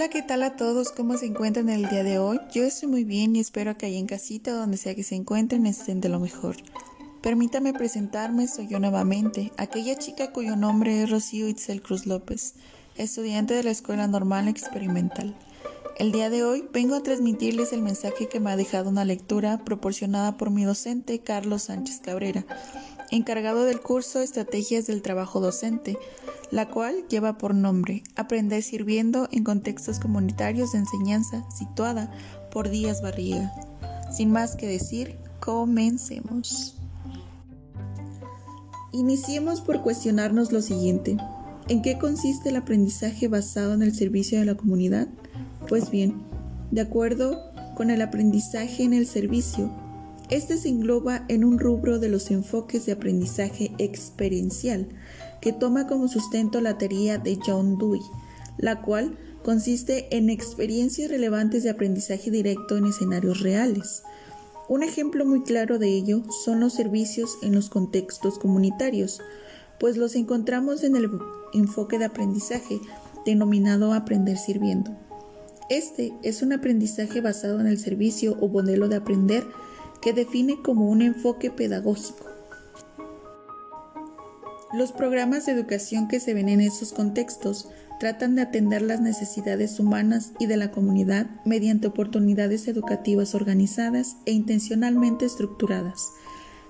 Hola, ¿qué tal a todos? ¿Cómo se encuentran el día de hoy? Yo estoy muy bien y espero que ahí en casita, donde sea que se encuentren, estén de lo mejor. Permítame presentarme, soy yo nuevamente, aquella chica cuyo nombre es Rocío Itzel Cruz López, estudiante de la Escuela Normal Experimental. El día de hoy vengo a transmitirles el mensaje que me ha dejado una lectura proporcionada por mi docente Carlos Sánchez Cabrera, encargado del curso Estrategias del Trabajo Docente, la cual lleva por nombre Aprender sirviendo en contextos comunitarios de enseñanza, situada por Díaz Barriga. Sin más que decir, comencemos. Iniciemos por cuestionarnos lo siguiente. ¿En qué consiste el aprendizaje basado en el servicio de la comunidad? Pues bien, de acuerdo con el aprendizaje en el servicio, este se engloba en un rubro de los enfoques de aprendizaje experiencial, que toma como sustento la teoría de John Dewey, la cual consiste en experiencias relevantes de aprendizaje directo en escenarios reales. Un ejemplo muy claro de ello son los servicios en los contextos comunitarios, pues los encontramos en el enfoque de aprendizaje denominado aprender sirviendo. Este es un aprendizaje basado en el servicio o modelo de aprender que define como un enfoque pedagógico. Los programas de educación que se ven en esos contextos tratan de atender las necesidades humanas y de la comunidad mediante oportunidades educativas organizadas e intencionalmente estructuradas,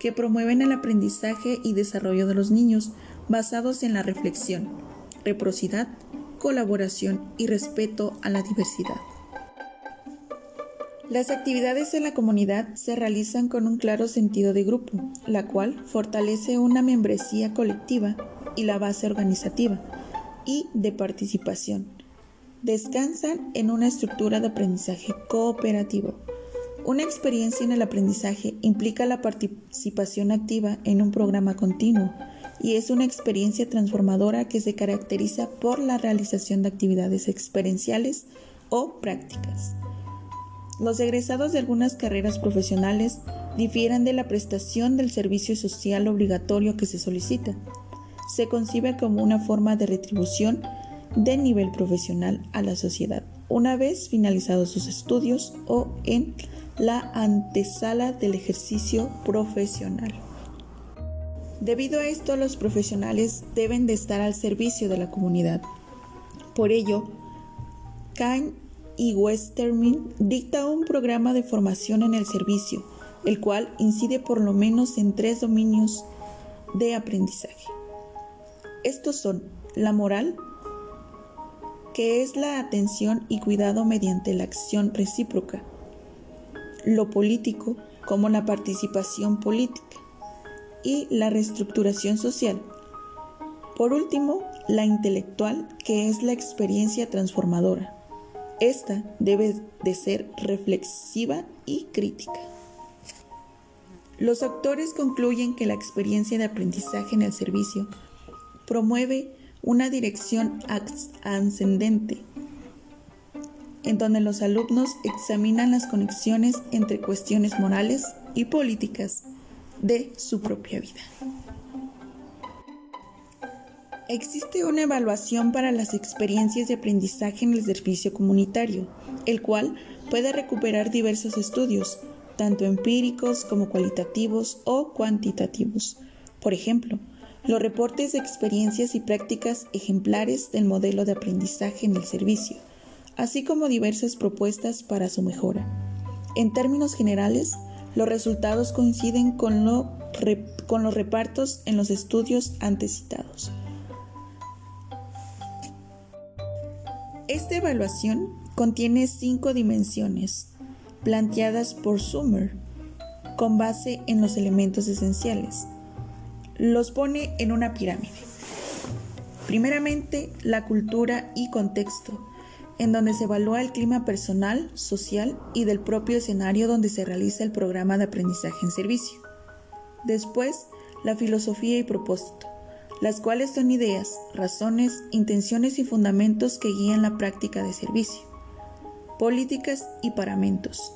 que promueven el aprendizaje y desarrollo de los niños basados en la reflexión, reciprocidad, colaboración y respeto a la diversidad. Las actividades en la comunidad se realizan con un claro sentido de grupo, la cual fortalece una membresía colectiva y la base organizativa y de participación. Descansan en una estructura de aprendizaje cooperativo. Una experiencia en el aprendizaje implica la participación activa en un programa continuo y es una experiencia transformadora que se caracteriza por la realización de actividades experienciales o prácticas. Los egresados de algunas carreras profesionales difieren de la prestación del servicio social obligatorio que se solicita. Se concibe como una forma de retribución de nivel profesional a la sociedad, una vez finalizados sus estudios o en la antesala del ejercicio profesional. Debido a esto, los profesionales deben de estar al servicio de la comunidad. Por ello, Kahn y Westermin dicta un programa de formación en el servicio, el cual incide por lo menos en tres dominios de aprendizaje. Estos son la moral, que es la atención y cuidado mediante la acción recíproca, lo político, como la participación política, y la reestructuración social. Por último, la intelectual, que es la experiencia transformadora. Esta debe de ser reflexiva y crítica. Los autores concluyen que la experiencia de aprendizaje en el servicio promueve una dirección ascendente, en donde los alumnos examinan las conexiones entre cuestiones morales y políticas de su propia vida. Existe una evaluación para las experiencias de aprendizaje en el servicio comunitario, el cual puede recuperar diversos estudios, tanto empíricos como cualitativos o cuantitativos. Por ejemplo, los reportes de experiencias y prácticas ejemplares del modelo de aprendizaje en el servicio, así como diversas propuestas para su mejora. En términos generales, los resultados coinciden con, con los repartos en los estudios antes citados. Esta evaluación contiene cinco dimensiones planteadas por Summer con base en los elementos esenciales. Los pone en una pirámide. Primeramente, la cultura y contexto, en donde se evalúa el clima personal, social y del propio escenario donde se realiza el programa de aprendizaje en servicio. Después, la filosofía y propósito, las cuales son ideas, razones, intenciones y fundamentos que guían la práctica de servicio. Políticas y paramentos,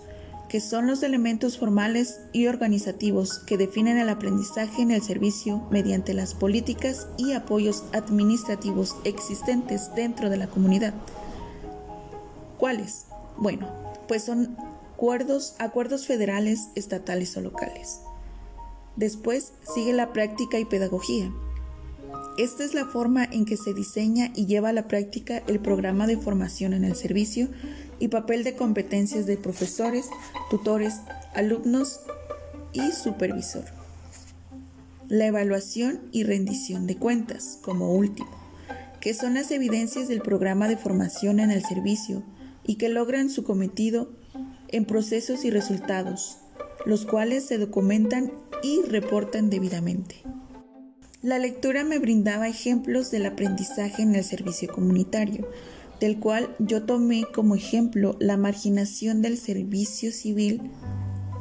que son los elementos formales y organizativos que definen el aprendizaje en el servicio mediante las políticas y apoyos administrativos existentes dentro de la comunidad. ¿Cuáles? Bueno, pues son acuerdos, acuerdos federales, estatales o locales. Después sigue la práctica y pedagogía. Esta es la forma en que se diseña y lleva a la práctica el programa de formación en el servicio y papel de competencias de profesores, tutores, alumnos y supervisor. La evaluación y rendición de cuentas, como último, que son las evidencias del programa de formación en el servicio y que logran su cometido en procesos y resultados, los cuales se documentan y reportan debidamente. La lectura me brindaba ejemplos del aprendizaje en el servicio comunitario, del cual yo tomé como ejemplo la marginación del servicio civil,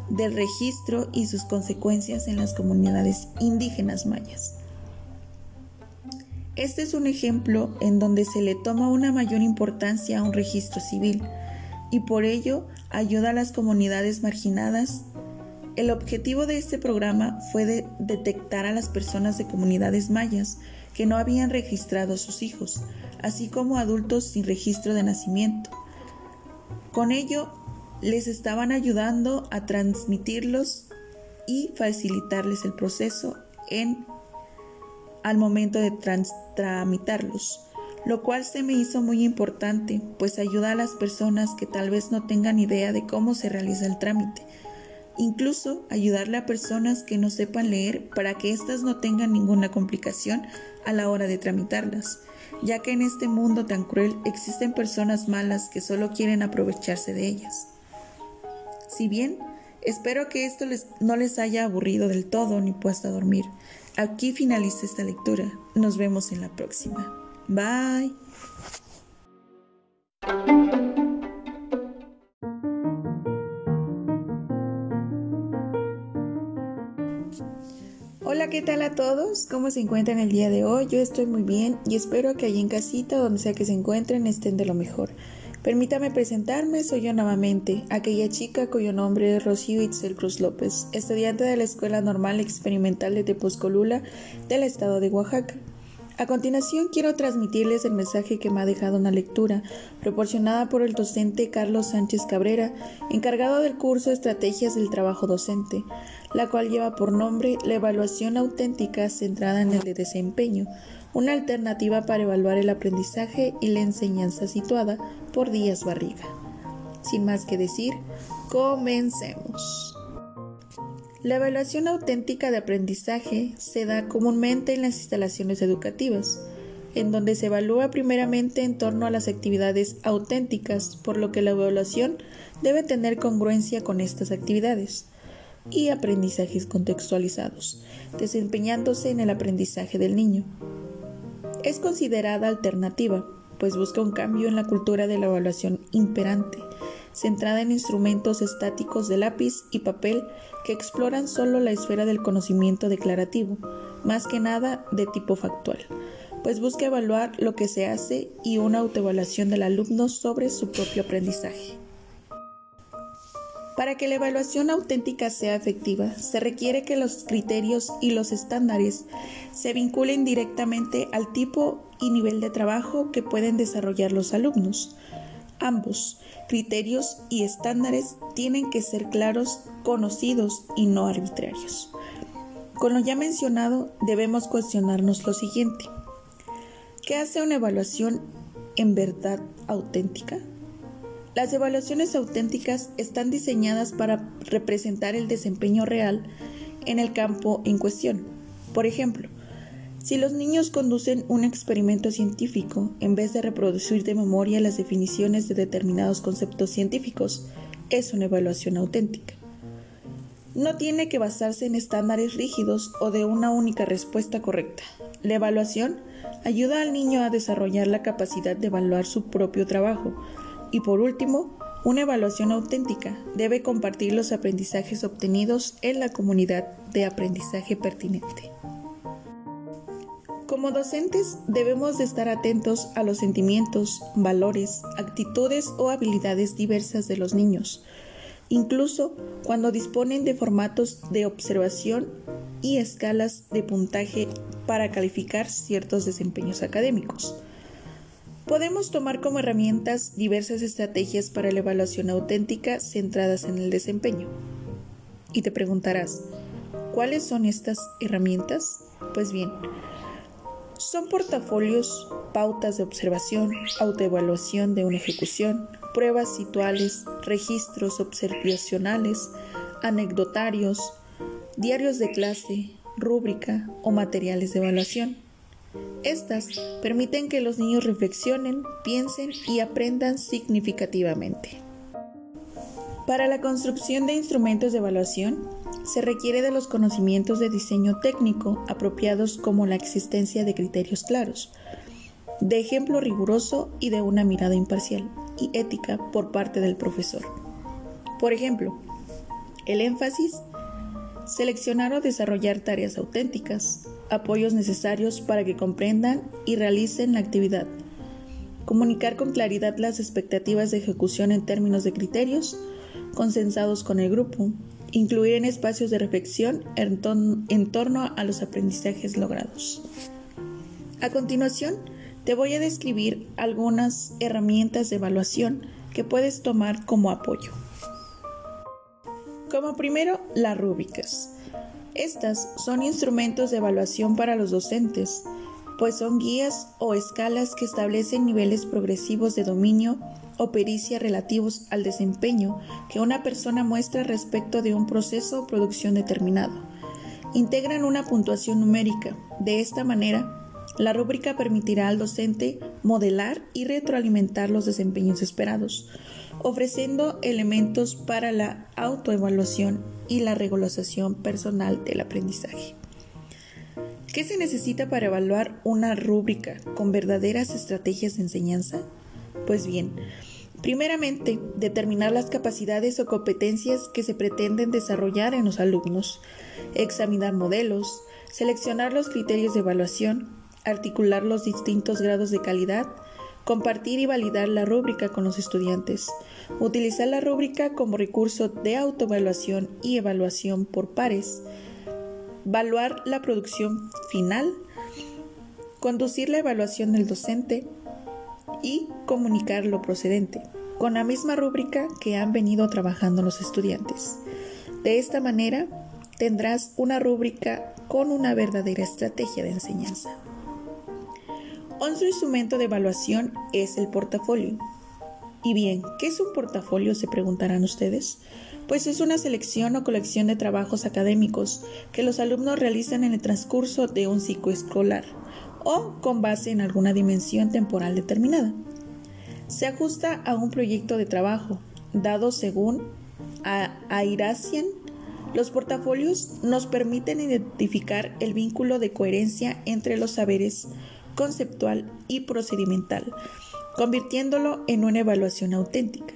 del registro y sus consecuencias en las comunidades indígenas mayas. Este es un ejemplo en donde se le toma una mayor importancia a un registro civil y por ello ayuda a las comunidades marginadas. El objetivo de este programa fue de detectar a las personas de comunidades mayas que no habían registrado a sus hijos, así como adultos sin registro de nacimiento. Con ello, les estaban ayudando a transmitirlos y facilitarles el proceso en al momento de tramitarlos, lo cual se me hizo muy importante, pues ayuda a las personas que tal vez no tengan idea de cómo se realiza el trámite. Incluso ayudarle a personas que no sepan leer para que éstas no tengan ninguna complicación a la hora de tramitarlas, ya que en este mundo tan cruel existen personas malas que solo quieren aprovecharse de ellas. Si bien espero que esto no les haya aburrido del todo ni puesto a dormir, Aquí finaliza esta lectura. Nos vemos en la próxima. Bye. Hola, ¿qué tal a todos? ¿Cómo se encuentran el día de hoy? Yo estoy muy bien y espero que allí en casita, donde sea que se encuentren, estén de lo mejor. Permítame presentarme, soy yo nuevamente, aquella chica cuyo nombre es Rocío Itzel Cruz López, estudiante de la Escuela Normal Experimental de Tepozcolula del estado de Oaxaca. A continuación quiero transmitirles el mensaje que me ha dejado una lectura proporcionada por el docente Carlos Sánchez Cabrera, encargado del curso Estrategias del Trabajo Docente, la cual lleva por nombre La evaluación auténtica centrada en el de desempeño, una alternativa para evaluar el aprendizaje y la enseñanza situada por Díaz Barriga. Sin más que decir, comencemos. La evaluación auténtica de aprendizaje se da comúnmente en las instalaciones educativas, en donde se evalúa primeramente en torno a las actividades auténticas, por lo que la evaluación debe tener congruencia con estas actividades y aprendizajes contextualizados, desempeñándose en el aprendizaje del niño. Es considerada alternativa, pues busca un cambio en la cultura de la evaluación imperante, centrada en instrumentos estáticos de lápiz y papel que exploran solo la esfera del conocimiento declarativo, más que nada de tipo factual, pues busca evaluar lo que se hace y una autoevaluación del alumno sobre su propio aprendizaje. Para que la evaluación auténtica sea efectiva, se requiere que los criterios y los estándares se vinculen directamente al tipo y nivel de trabajo que pueden desarrollar los alumnos. Ambos, criterios y estándares, tienen que ser claros, conocidos y no arbitrarios. Con lo ya mencionado, debemos cuestionarnos lo siguiente. ¿Qué hace una evaluación en verdad auténtica? Las evaluaciones auténticas están diseñadas para representar el desempeño real en el campo en cuestión. Por ejemplo, si los niños conducen un experimento científico, en vez de reproducir de memoria las definiciones de determinados conceptos científicos, es una evaluación auténtica. No tiene que basarse en estándares rígidos o de una única respuesta correcta. La evaluación ayuda al niño a desarrollar la capacidad de evaluar su propio trabajo, y por último, una evaluación auténtica debe compartir los aprendizajes obtenidos en la comunidad de aprendizaje pertinente. Como docentes debemos de estar atentos a los sentimientos, valores, actitudes o habilidades diversas de los niños, incluso cuando disponen de formatos de observación y escalas de puntaje para calificar ciertos desempeños académicos. Podemos tomar como herramientas diversas estrategias para la evaluación auténtica centradas en el desempeño. Y te preguntarás, ¿cuáles son estas herramientas? Pues bien, son portafolios, pautas de observación, autoevaluación de una ejecución, pruebas situales, registros observacionales, anecdotarios, diarios de clase, rúbrica o materiales de evaluación. Estas permiten que los niños reflexionen, piensen y aprendan significativamente. Para la construcción de instrumentos de evaluación, se requiere de los conocimientos de diseño técnico apropiados como la existencia de criterios claros, de ejemplo riguroso y de una mirada imparcial y ética por parte del profesor. Por ejemplo, el énfasis, seleccionar o desarrollar tareas auténticas, apoyos necesarios para que comprendan y realicen la actividad, comunicar con claridad las expectativas de ejecución en términos de criterios consensados con el grupo, incluir en espacios de reflexión en, en torno a los aprendizajes logrados. A continuación, te voy a describir algunas herramientas de evaluación que puedes tomar como apoyo. Como primero, las rúbricas. Estas son instrumentos de evaluación para los docentes, pues son guías o escalas que establecen niveles progresivos de dominio o pericia relativos al desempeño que una persona muestra respecto de un proceso o producción determinado. Integran una puntuación numérica. De esta manera, la rúbrica permitirá al docente modelar y retroalimentar los desempeños esperados, ofreciendo elementos para la autoevaluación y la regulación personal del aprendizaje. ¿Qué se necesita para evaluar una rúbrica con verdaderas estrategias de enseñanza? Pues bien, primeramente, determinar las capacidades o competencias que se pretenden desarrollar en los alumnos, examinar modelos, seleccionar los criterios de evaluación, articular los distintos grados de calidad, compartir y validar la rúbrica con los estudiantes, utilizar la rúbrica como recurso de autoevaluación y evaluación por pares, evaluar la producción final, conducir la evaluación del docente y comunicar lo procedente, con la misma rúbrica que han venido trabajando los estudiantes. De esta manera, tendrás una rúbrica con una verdadera estrategia de enseñanza. Otro instrumento de evaluación es el portafolio. Y bien, ¿qué es un portafolio? Se preguntarán ustedes. Pues es una selección o colección de trabajos académicos que los alumnos realizan en el transcurso de un ciclo escolar o con base en alguna dimensión temporal determinada. Se ajusta a un proyecto de trabajo, dado según a Airacian los portafolios nos permiten identificar el vínculo de coherencia entre los saberes conceptual y procedimental, convirtiéndolo en una evaluación auténtica.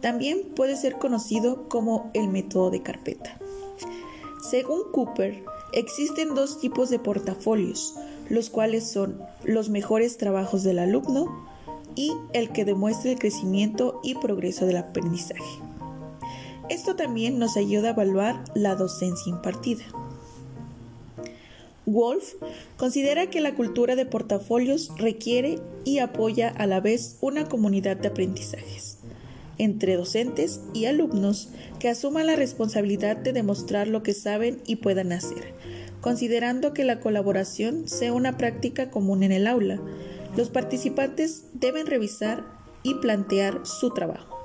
También puede ser conocido como el método de carpeta. Según Cooper, existen dos tipos de portafolios, los cuales son los mejores trabajos del alumno y el que demuestra el crecimiento y progreso del aprendizaje. Esto también nos ayuda a evaluar la docencia impartida. Wolf considera que la cultura de portafolios requiere y apoya a la vez una comunidad de aprendizajes entre docentes y alumnos que asuman la responsabilidad de demostrar lo que saben y puedan hacer, considerando que la colaboración sea una práctica común en el aula. Los participantes deben revisar y plantear su trabajo.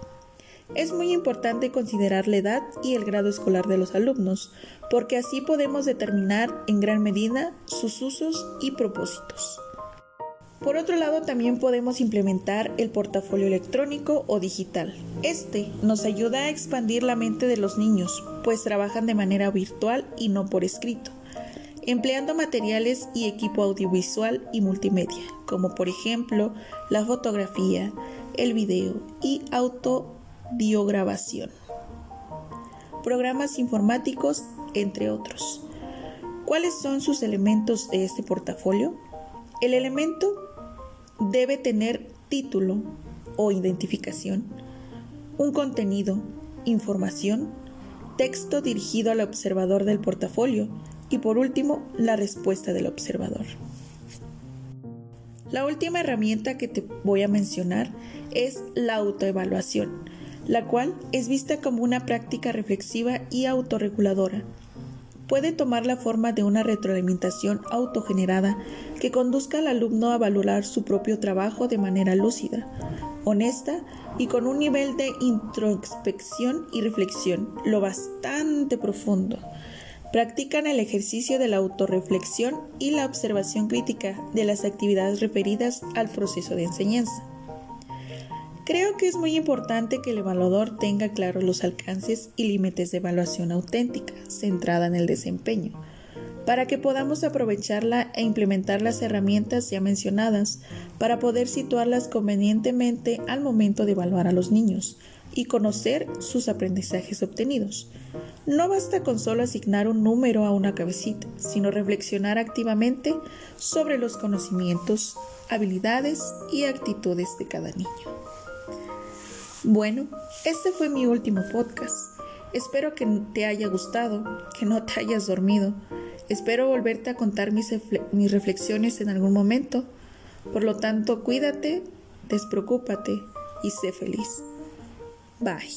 Es muy importante considerar la edad y el grado escolar de los alumnos, porque así podemos determinar en gran medida sus usos y propósitos. Por otro lado, también podemos implementar el portafolio electrónico o digital. Este nos ayuda a expandir la mente de los niños, pues trabajan de manera virtual y no por escrito, empleando materiales y equipo audiovisual y multimedia, como por ejemplo la fotografía, el video y auto biograbación, programas informáticos, entre otros. ¿Cuáles son sus elementos de este portafolio? El elemento debe tener título o identificación, un contenido, información, texto dirigido al observador del portafolio y por último la respuesta del observador. La última herramienta que te voy a mencionar es la autoevaluación, la cual es vista como una práctica reflexiva y autorreguladora. Puede tomar la forma de una retroalimentación autogenerada que conduzca al alumno a valorar su propio trabajo de manera lúcida, honesta y con un nivel de introspección y reflexión lo bastante profundo Practican el ejercicio de la autorreflexión y la observación crítica de las actividades referidas al proceso de enseñanza. Creo que es muy importante que el evaluador tenga claros los alcances y límites de evaluación auténtica, centrada en el desempeño, para que podamos aprovecharla e implementar las herramientas ya mencionadas para poder situarlas convenientemente al momento de evaluar a los niños y conocer sus aprendizajes obtenidos. No basta con solo asignar un número a una cabecita, sino reflexionar activamente sobre los conocimientos, habilidades y actitudes de cada niño. Bueno, este fue mi último podcast. Espero que te haya gustado, que no te hayas dormido. Espero volverte a contar mis, reflexiones en algún momento. Por lo tanto, cuídate, despreocúpate y sé feliz. Bye.